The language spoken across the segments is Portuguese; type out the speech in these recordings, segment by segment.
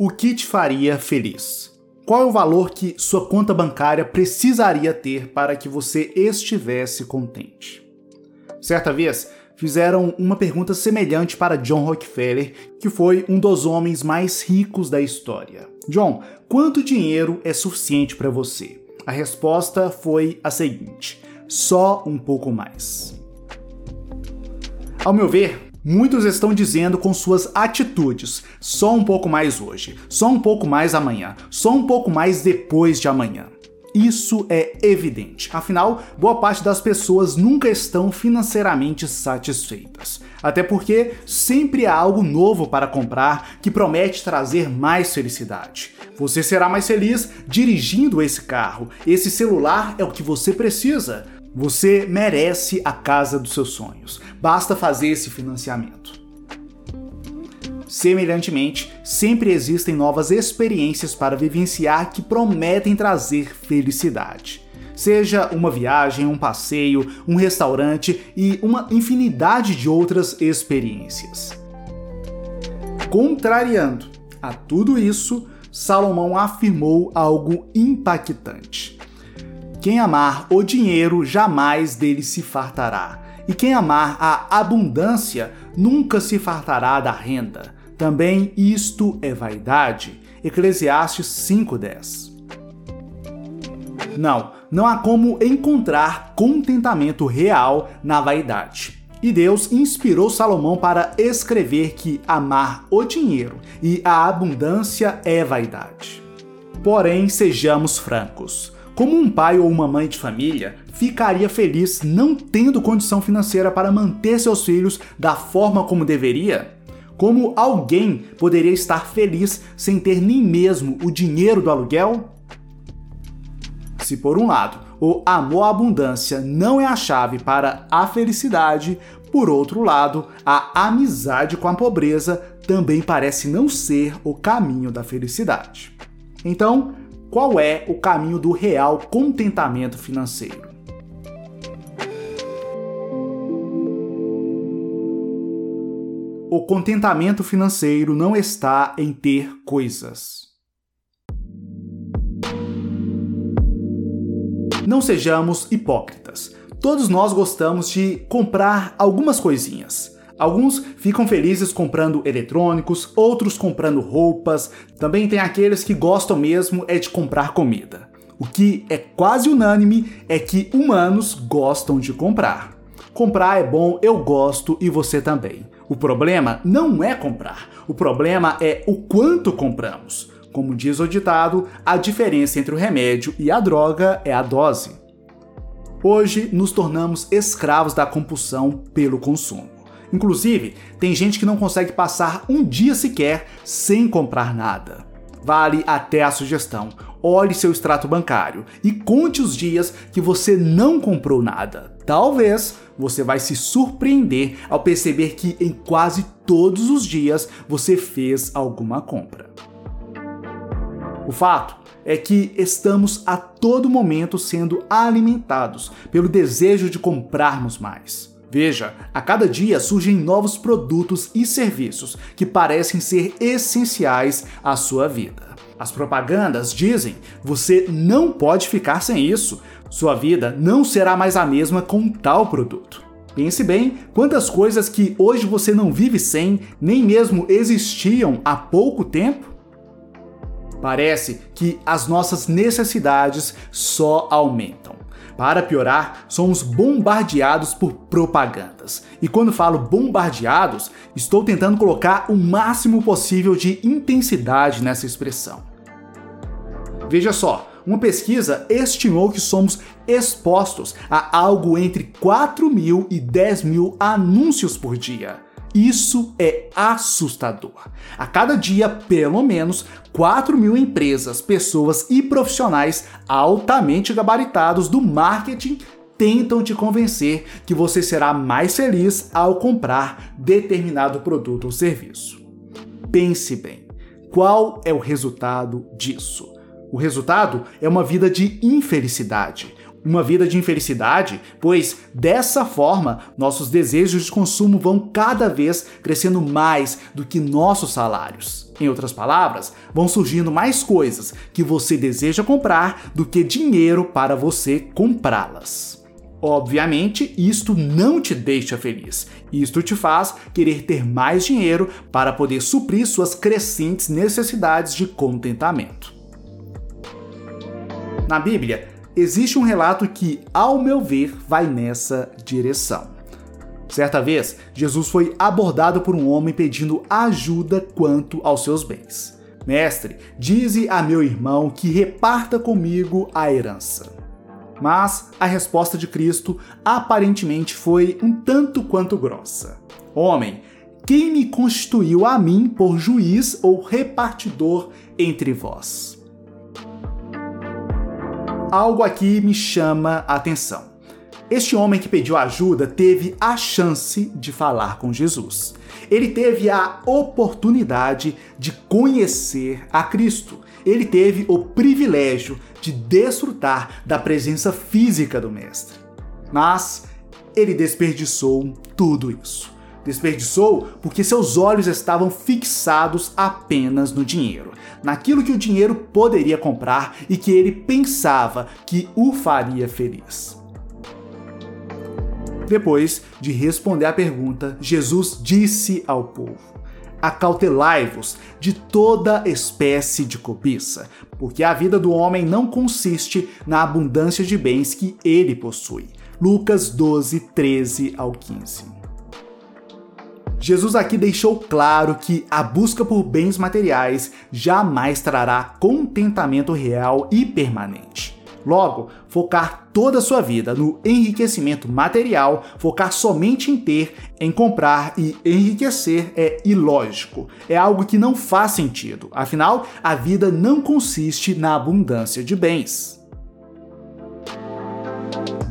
o que te faria feliz? Qual é o valor que sua conta bancária precisaria ter para que você estivesse contente? Certa vez, fizeram uma pergunta semelhante para John Rockefeller, que foi um dos homens mais ricos da história. John, quanto dinheiro é suficiente para você? A resposta foi a seguinte: só um pouco mais. Ao meu ver, muitos estão dizendo com suas atitudes: só um pouco mais hoje, só um pouco mais amanhã, só um pouco mais depois de amanhã. Isso é evidente. Afinal, boa parte das pessoas nunca estão financeiramente satisfeitas. Até porque sempre há algo novo para comprar que promete trazer mais felicidade. Você será mais feliz dirigindo esse carro. Esse celular é o que você precisa. Você merece a casa dos seus sonhos. Basta fazer esse financiamento. Semelhantemente, sempre existem novas experiências para vivenciar que prometem trazer felicidade. Seja uma viagem, um passeio, um restaurante e uma infinidade de outras experiências. Contrariando a tudo isso, Salomão afirmou algo impactante. Quem amar o dinheiro jamais dele se fartará, e quem amar a abundância nunca se fartará da renda. Também isto é vaidade. Eclesiastes 5:10. Não, não há como encontrar contentamento real na vaidade. E Deus inspirou Salomão para escrever que amar o dinheiro e a abundância é vaidade. Porém, sejamos francos. Como um pai ou uma mãe de família ficaria feliz não tendo condição financeira para manter seus filhos da forma como deveria? Como alguém poderia estar feliz sem ter nem mesmo o dinheiro do aluguel? Se por um lado o amor à abundância não é a chave para a felicidade, por outro lado, a amizade com a pobreza também parece não ser o caminho da felicidade. Então, qual é o caminho do real contentamento financeiro? O contentamento financeiro não está em ter coisas. Não sejamos hipócritas. Todos nós gostamos de comprar algumas coisinhas. Alguns ficam felizes comprando eletrônicos, outros comprando roupas. Também tem aqueles que gostam mesmo é de comprar comida. O que é quase unânime é que humanos gostam de comprar. Comprar é bom, eu gosto e você também. O problema não é comprar, o problema é o quanto compramos. Como diz o ditado, a diferença entre o remédio e a droga é a dose. Hoje nos tornamos escravos da compulsão pelo consumo. Inclusive, tem gente que não consegue passar um dia sequer sem comprar nada. Vale até a sugestão: olhe seu extrato bancário e conte os dias que você não comprou nada. Talvez você vai se surpreender ao perceber que em quase todos os dias você fez alguma compra. O fato é que estamos a todo momento sendo alimentados pelo desejo de comprarmos mais. Veja, a cada dia surgem novos produtos e serviços que parecem ser essenciais à sua vida. As propagandas dizem: você não pode ficar sem isso. Sua vida não será mais a mesma com tal produto. Pense bem quantas coisas que hoje você não vive sem, nem mesmo existiam há pouco tempo. Parece que as nossas necessidades só aumentam. Para piorar, somos bombardeados por propagandas. E quando falo bombardeados, estou tentando colocar o máximo possível de intensidade nessa expressão. Veja só, uma pesquisa estimou que somos expostos a algo entre 4 mil e 10 mil anúncios por dia. Isso é assustador. A cada dia, pelo menos 4 mil empresas, pessoas e profissionais altamente gabaritados do marketing tentam te convencer que você será mais feliz ao comprar determinado produto ou serviço. Pense bem, qual é o resultado disso? O resultado é uma vida de infelicidade, uma vida de infelicidade, pois dessa forma nossos desejos de consumo vão cada vez crescendo mais do que nossos salários. Em outras palavras, vão surgindo mais coisas que você deseja comprar do que dinheiro para você comprá-las. Obviamente, isto não te deixa feliz. Isto te faz querer ter mais dinheiro para poder suprir suas crescentes necessidades de contentamento. Na Bíblia, existe um relato que, ao meu ver, vai nessa direção. Certa vez, Jesus foi abordado por um homem pedindo ajuda quanto aos seus bens. Mestre, dize a meu irmão que reparta comigo a herança. Mas a resposta de Cristo aparentemente foi um tanto quanto grossa. Homem, quem me constituiu a mim por juiz ou repartidor entre vós? Algo aqui me chama a atenção. Este homem que pediu ajuda teve a chance de falar com Jesus. Ele teve a oportunidade de conhecer a Cristo. Ele teve o privilégio de desfrutar da presença física do Mestre. Mas ele desperdiçou tudo isso. Desperdiçou porque seus olhos estavam fixados apenas no dinheiro, naquilo que o dinheiro poderia comprar e que ele pensava que o faria feliz. Depois de responder à pergunta, Jesus disse ao povo: Acautelai-vos de toda espécie de cobiça, porque a vida do homem não consiste na abundância de bens que ele possui. Lucas 12, 13 ao 15. Jesus aqui deixou claro que a busca por bens materiais jamais trará contentamento real e permanente. Logo, focar toda a sua vida no enriquecimento material, focar somente em ter, em comprar e enriquecer é ilógico. É algo que não faz sentido. Afinal, a vida não consiste na abundância de bens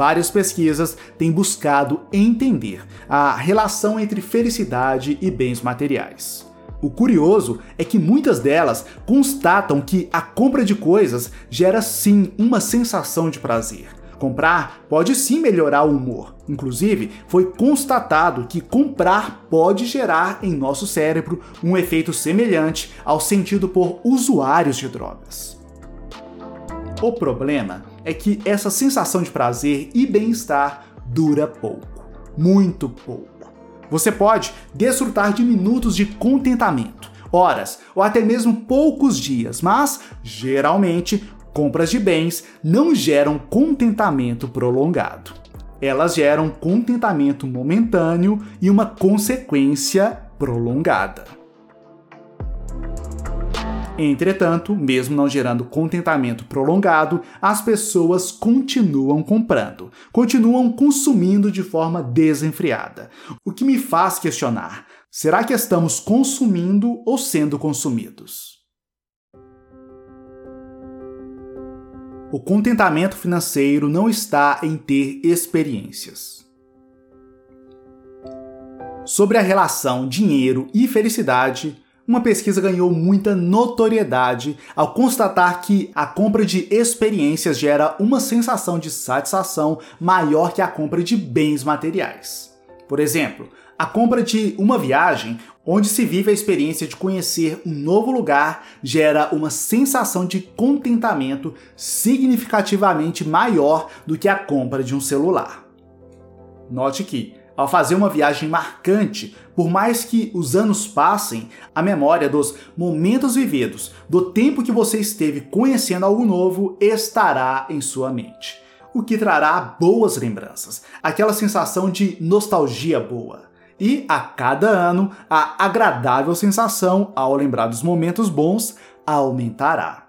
várias pesquisas têm buscado entender a relação entre felicidade e bens materiais. O curioso é que muitas delas constatam que a compra de coisas gera sim uma sensação de prazer. Comprar pode sim melhorar o humor. Inclusive, foi constatado que comprar pode gerar em nosso cérebro um efeito semelhante ao sentido por usuários de drogas. O problema é que essa sensação de prazer e bem-estar dura pouco, muito pouco. Você pode desfrutar de minutos de contentamento, horas ou até mesmo poucos dias, mas geralmente compras de bens não geram contentamento prolongado. Elas geram contentamento momentâneo e uma consequência prolongada. Entretanto, mesmo não gerando contentamento prolongado, as pessoas continuam comprando, continuam consumindo de forma desenfreada. O que me faz questionar: será que estamos consumindo ou sendo consumidos? O contentamento financeiro não está em ter experiências. Sobre a relação dinheiro e felicidade, uma pesquisa ganhou muita notoriedade ao constatar que a compra de experiências gera uma sensação de satisfação maior que a compra de bens materiais. Por exemplo, a compra de uma viagem onde se vive a experiência de conhecer um novo lugar gera uma sensação de contentamento significativamente maior do que a compra de um celular. Note que ao fazer uma viagem marcante, por mais que os anos passem, a memória dos momentos vividos, do tempo que você esteve conhecendo algo novo, estará em sua mente. O que trará boas lembranças, aquela sensação de nostalgia boa. E a cada ano, a agradável sensação ao lembrar dos momentos bons aumentará.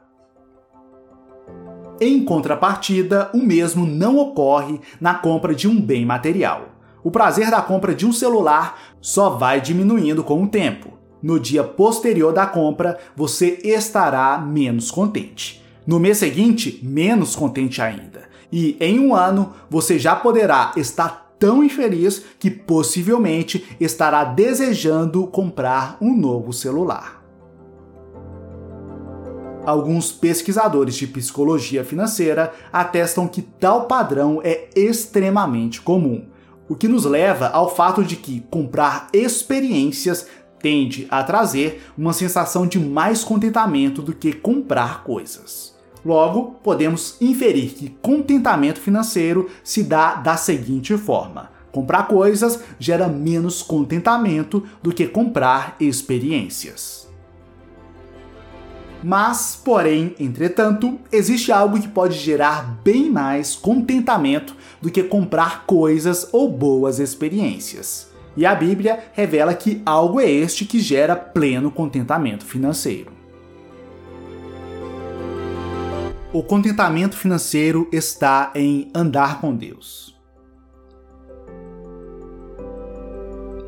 Em contrapartida, o mesmo não ocorre na compra de um bem material o prazer da compra de um celular só vai diminuindo com o tempo. No dia posterior da compra, você estará menos contente. No mês seguinte, menos contente ainda. E em um ano, você já poderá estar tão infeliz que possivelmente estará desejando comprar um novo celular. Alguns pesquisadores de psicologia financeira atestam que tal padrão é extremamente comum, o que nos leva ao fato de que comprar experiências tende a trazer uma sensação de mais contentamento do que comprar coisas. Logo, podemos inferir que contentamento financeiro se dá da seguinte forma: comprar coisas gera menos contentamento do que comprar experiências. Mas, porém, entretanto, existe algo que pode gerar bem mais contentamento do que comprar coisas ou boas experiências. E a Bíblia revela que algo é este que gera pleno contentamento financeiro. O contentamento financeiro está em andar com Deus.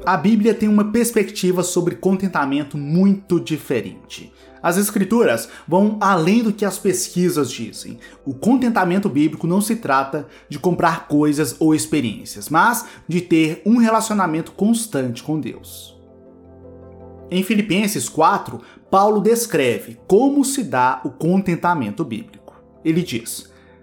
A Bíblia tem uma perspectiva sobre contentamento muito diferente. As escrituras vão além do que as pesquisas dizem. O contentamento bíblico não se trata de comprar coisas ou experiências, mas de ter um relacionamento constante com Deus. Em Filipenses 4, Paulo descreve como se dá o contentamento bíblico. Ele diz: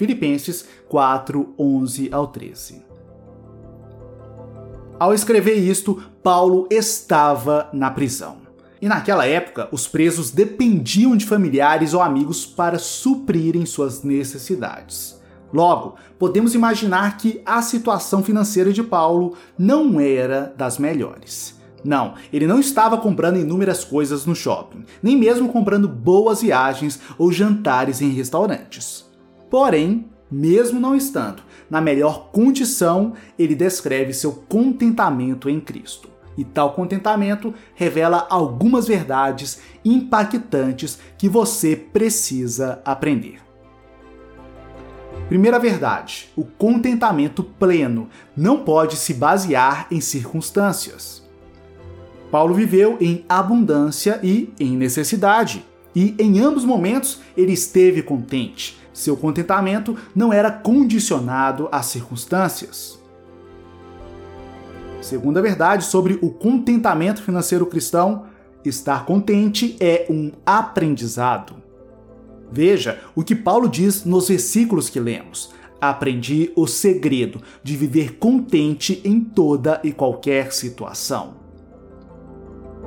Filipenses 4, 11 ao 13. Ao escrever isto, Paulo estava na prisão. E naquela época, os presos dependiam de familiares ou amigos para suprirem suas necessidades. Logo, podemos imaginar que a situação financeira de Paulo não era das melhores. Não, ele não estava comprando inúmeras coisas no shopping, nem mesmo comprando boas viagens ou jantares em restaurantes. Porém, mesmo não estando na melhor condição, ele descreve seu contentamento em Cristo. E tal contentamento revela algumas verdades impactantes que você precisa aprender. Primeira verdade: o contentamento pleno não pode se basear em circunstâncias. Paulo viveu em abundância e em necessidade, e em ambos momentos ele esteve contente, seu contentamento não era condicionado às circunstâncias. Segunda verdade sobre o contentamento financeiro cristão, estar contente é um aprendizado. Veja o que Paulo diz nos versículos que lemos. Aprendi o segredo de viver contente em toda e qualquer situação.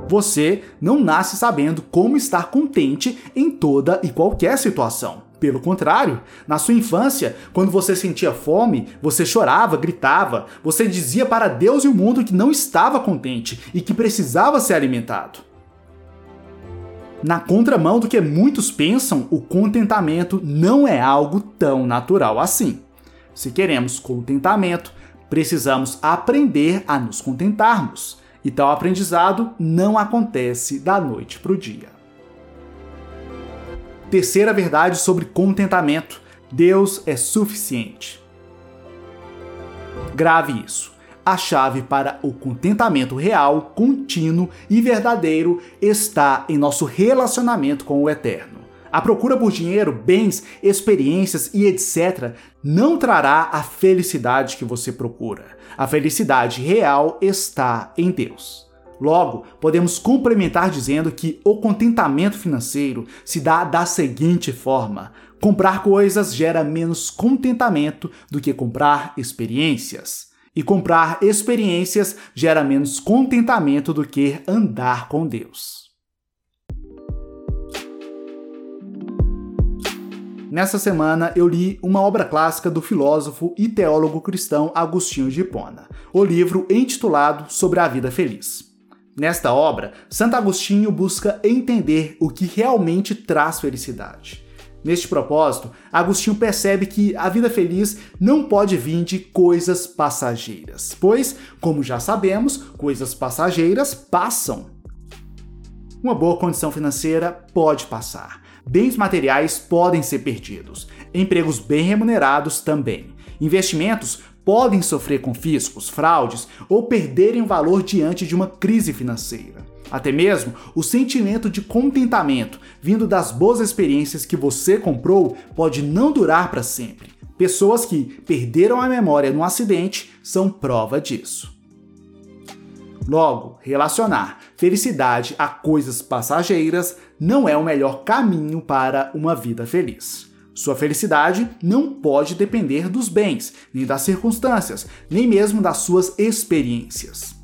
Você não nasce sabendo como estar contente em toda e qualquer situação. Pelo contrário, na sua infância, quando você sentia fome, você chorava, gritava, você dizia para Deus e o mundo que não estava contente e que precisava ser alimentado. Na contramão do que muitos pensam, o contentamento não é algo tão natural assim. Se queremos contentamento, precisamos aprender a nos contentarmos. E tal aprendizado não acontece da noite para o dia. Terceira verdade sobre contentamento: Deus é suficiente. Grave isso. A chave para o contentamento real, contínuo e verdadeiro está em nosso relacionamento com o Eterno. A procura por dinheiro, bens, experiências e etc. não trará a felicidade que você procura. A felicidade real está em Deus. Logo, podemos complementar dizendo que o contentamento financeiro se dá da seguinte forma: comprar coisas gera menos contentamento do que comprar experiências. E comprar experiências gera menos contentamento do que andar com Deus. Nessa semana eu li uma obra clássica do filósofo e teólogo cristão Agostinho de Hipona, o livro intitulado Sobre a Vida Feliz. Nesta obra, Santo Agostinho busca entender o que realmente traz felicidade. Neste propósito, Agostinho percebe que a vida feliz não pode vir de coisas passageiras, pois, como já sabemos, coisas passageiras passam. Uma boa condição financeira pode passar, Bens materiais podem ser perdidos, empregos bem remunerados também. Investimentos podem sofrer confiscos, fraudes ou perderem o valor diante de uma crise financeira. Até mesmo o sentimento de contentamento vindo das boas experiências que você comprou pode não durar para sempre. Pessoas que perderam a memória no acidente são prova disso. Logo, relacionar felicidade a coisas passageiras não é o melhor caminho para uma vida feliz. Sua felicidade não pode depender dos bens, nem das circunstâncias, nem mesmo das suas experiências.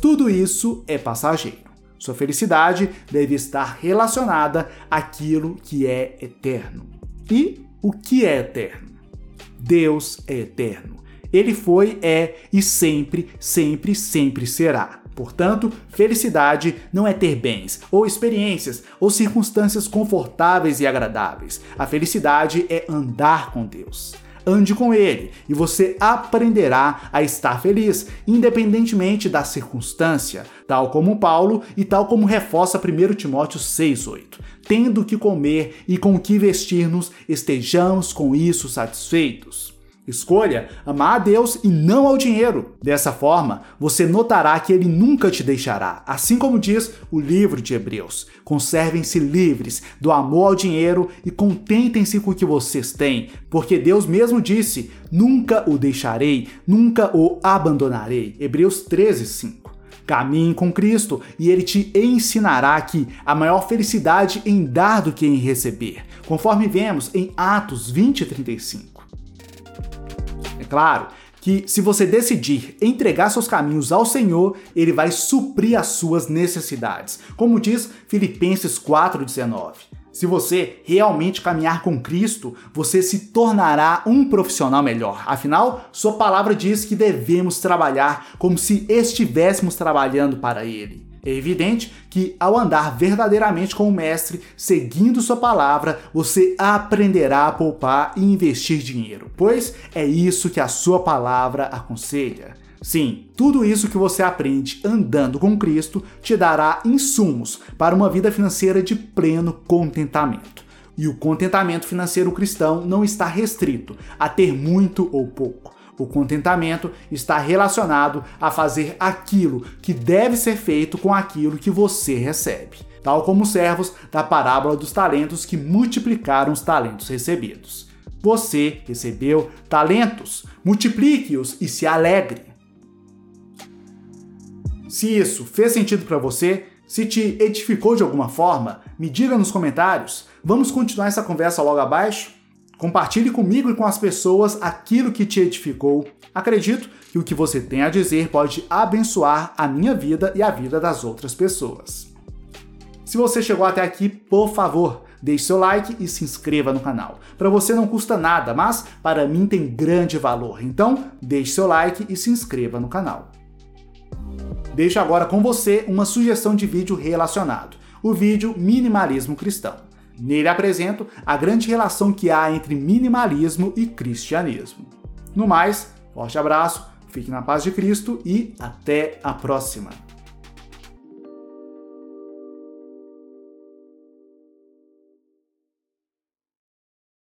Tudo isso é passageiro. Sua felicidade deve estar relacionada àquilo que é eterno. E o que é eterno? Deus é eterno. Ele foi, é e sempre, sempre, sempre será. Portanto, felicidade não é ter bens, ou experiências, ou circunstâncias confortáveis e agradáveis. A felicidade é andar com Deus. Ande com Ele e você aprenderá a estar feliz, independentemente da circunstância, tal como Paulo e tal como reforça 1 Timóteo 6,8. Tendo que comer e com que vestir-nos, estejamos com isso satisfeitos. Escolha amar a Deus e não ao dinheiro. Dessa forma, você notará que ele nunca te deixará. Assim como diz o livro de Hebreus: conservem-se livres do amor ao dinheiro e contentem-se com o que vocês têm, porque Deus mesmo disse: nunca o deixarei, nunca o abandonarei. Hebreus 13, 5. Caminhe com Cristo e ele te ensinará que a maior felicidade em dar do que em receber, conforme vemos em Atos 20 e 35 claro que se você decidir entregar seus caminhos ao Senhor, ele vai suprir as suas necessidades. Como diz Filipenses 4:19. Se você realmente caminhar com Cristo, você se tornará um profissional melhor. Afinal, sua palavra diz que devemos trabalhar como se estivéssemos trabalhando para ele. É evidente que, ao andar verdadeiramente com o Mestre, seguindo Sua palavra, você aprenderá a poupar e investir dinheiro, pois é isso que a Sua palavra aconselha. Sim, tudo isso que você aprende andando com Cristo te dará insumos para uma vida financeira de pleno contentamento. E o contentamento financeiro cristão não está restrito a ter muito ou pouco o contentamento está relacionado a fazer aquilo que deve ser feito com aquilo que você recebe, tal como os servos da parábola dos talentos que multiplicaram os talentos recebidos. Você recebeu talentos, multiplique-os e se alegre. Se isso fez sentido para você, se te edificou de alguma forma, me diga nos comentários. Vamos continuar essa conversa logo abaixo? Compartilhe comigo e com as pessoas aquilo que te edificou. Acredito que o que você tem a dizer pode abençoar a minha vida e a vida das outras pessoas. Se você chegou até aqui, por favor, deixe seu like e se inscreva no canal. Para você não custa nada, mas para mim tem grande valor. Então, deixe seu like e se inscreva no canal. Deixo agora com você uma sugestão de vídeo relacionado: o vídeo Minimalismo Cristão. Nele apresento a grande relação que há entre minimalismo e cristianismo. No mais, forte abraço, fique na paz de Cristo e até a próxima!